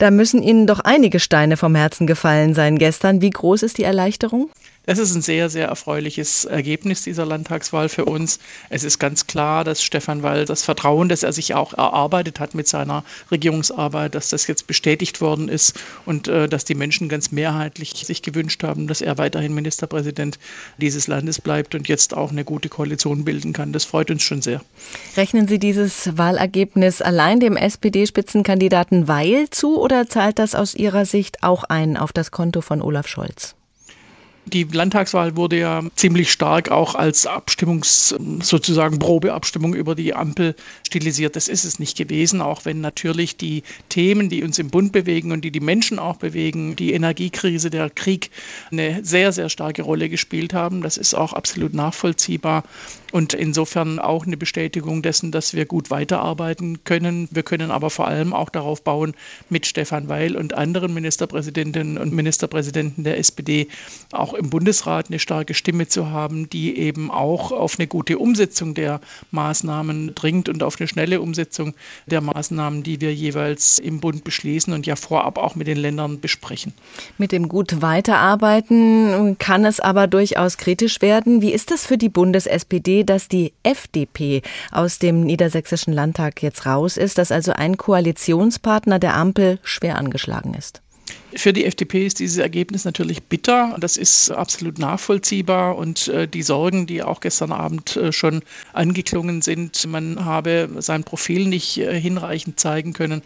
Da müssen Ihnen doch einige Steine vom Herzen gefallen sein gestern. Wie groß ist die Erleichterung? Es ist ein sehr, sehr erfreuliches Ergebnis dieser Landtagswahl für uns. Es ist ganz klar, dass Stefan Weil das Vertrauen, das er sich auch erarbeitet hat mit seiner Regierungsarbeit, dass das jetzt bestätigt worden ist und äh, dass die Menschen ganz mehrheitlich sich gewünscht haben, dass er weiterhin Ministerpräsident dieses Landes bleibt und jetzt auch eine gute Koalition bilden kann. Das freut uns schon sehr. Rechnen Sie dieses Wahlergebnis allein dem SPD-Spitzenkandidaten Weil zu oder zahlt das aus Ihrer Sicht auch ein auf das Konto von Olaf Scholz? Die Landtagswahl wurde ja ziemlich stark auch als Abstimmungs, sozusagen Probeabstimmung über die Ampel stilisiert. Das ist es nicht gewesen, auch wenn natürlich die Themen, die uns im Bund bewegen und die die Menschen auch bewegen, die Energiekrise, der Krieg, eine sehr, sehr starke Rolle gespielt haben. Das ist auch absolut nachvollziehbar und insofern auch eine Bestätigung dessen, dass wir gut weiterarbeiten können. Wir können aber vor allem auch darauf bauen, mit Stefan Weil und anderen Ministerpräsidentinnen und Ministerpräsidenten der SPD auch im Bundesrat eine starke Stimme zu haben, die eben auch auf eine gute Umsetzung der Maßnahmen dringt und auf eine schnelle Umsetzung der Maßnahmen, die wir jeweils im Bund beschließen und ja vorab auch mit den Ländern besprechen. Mit dem gut weiterarbeiten kann es aber durchaus kritisch werden. Wie ist das für die Bundes-SPD, dass die FDP aus dem Niedersächsischen Landtag jetzt raus ist, dass also ein Koalitionspartner der Ampel schwer angeschlagen ist? Für die FDP ist dieses Ergebnis natürlich bitter. Das ist absolut nachvollziehbar. Und äh, die Sorgen, die auch gestern Abend äh, schon angeklungen sind, man habe sein Profil nicht äh, hinreichend zeigen können,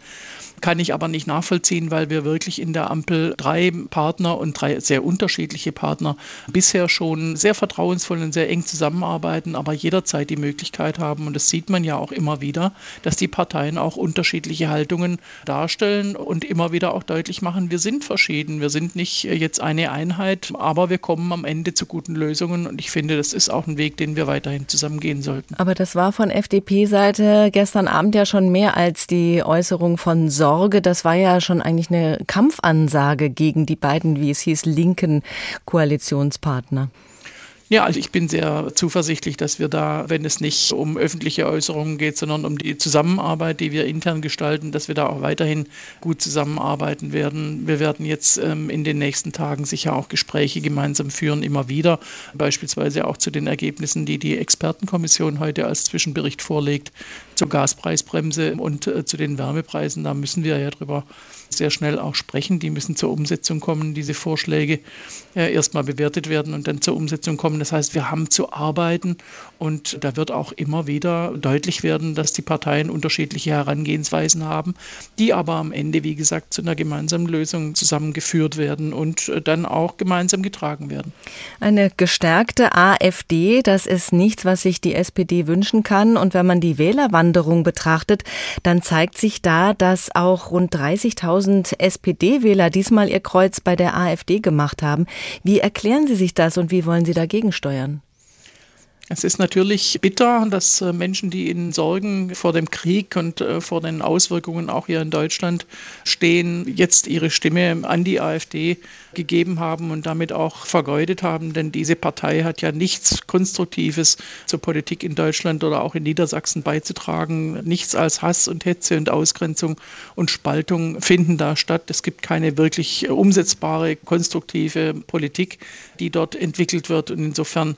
kann ich aber nicht nachvollziehen, weil wir wirklich in der Ampel drei Partner und drei sehr unterschiedliche Partner bisher schon sehr vertrauensvoll und sehr eng zusammenarbeiten, aber jederzeit die Möglichkeit haben, und das sieht man ja auch immer wieder, dass die Parteien auch unterschiedliche Haltungen darstellen und immer wieder auch deutlich machen, wir sind verschieden, wir sind nicht jetzt eine Einheit, aber wir kommen am Ende zu guten Lösungen und ich finde, das ist auch ein Weg, den wir weiterhin zusammen gehen sollten. Aber das war von FDP-Seite gestern Abend ja schon mehr als die Äußerung von Sorge Sorge, das war ja schon eigentlich eine Kampfansage gegen die beiden, wie es hieß, linken Koalitionspartner. Ja, also ich bin sehr zuversichtlich, dass wir da, wenn es nicht um öffentliche Äußerungen geht, sondern um die Zusammenarbeit, die wir intern gestalten, dass wir da auch weiterhin gut zusammenarbeiten werden. Wir werden jetzt ähm, in den nächsten Tagen sicher auch Gespräche gemeinsam führen, immer wieder, beispielsweise auch zu den Ergebnissen, die die Expertenkommission heute als Zwischenbericht vorlegt, zur Gaspreisbremse und äh, zu den Wärmepreisen. Da müssen wir ja drüber sehr schnell auch sprechen. Die müssen zur Umsetzung kommen, diese Vorschläge äh, erstmal bewertet werden und dann zur Umsetzung kommen. Das heißt, wir haben zu arbeiten und da wird auch immer wieder deutlich werden, dass die Parteien unterschiedliche Herangehensweisen haben, die aber am Ende, wie gesagt, zu einer gemeinsamen Lösung zusammengeführt werden und äh, dann auch gemeinsam getragen werden. Eine gestärkte AfD, das ist nichts, was sich die SPD wünschen kann. Und wenn man die Wählerwanderung betrachtet, dann zeigt sich da, dass auch rund 30.000 1000 SPD-Wähler diesmal ihr Kreuz bei der AfD gemacht haben. Wie erklären Sie sich das und wie wollen Sie dagegen steuern? Es ist natürlich bitter, dass äh, Menschen, die in Sorgen vor dem Krieg und äh, vor den Auswirkungen auch hier in Deutschland stehen, jetzt ihre Stimme an die AfD gegeben haben und damit auch vergeudet haben. Denn diese Partei hat ja nichts Konstruktives zur Politik in Deutschland oder auch in Niedersachsen beizutragen. Nichts als Hass und Hetze und Ausgrenzung und Spaltung finden da statt. Es gibt keine wirklich umsetzbare, konstruktive Politik, die dort entwickelt wird. Und insofern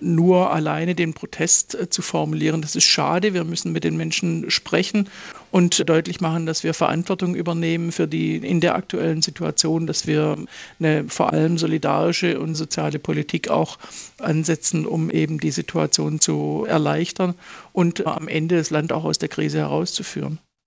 nur alleine den Protest äh, zu formulieren. Das ist schade. Wir müssen mit den Menschen sprechen und deutlich machen, dass wir Verantwortung übernehmen für die in der aktuellen Situation, dass wir eine vor allem solidarische und soziale Politik auch ansetzen, um eben die Situation zu erleichtern und am Ende das Land auch aus der Krise herauszuführen.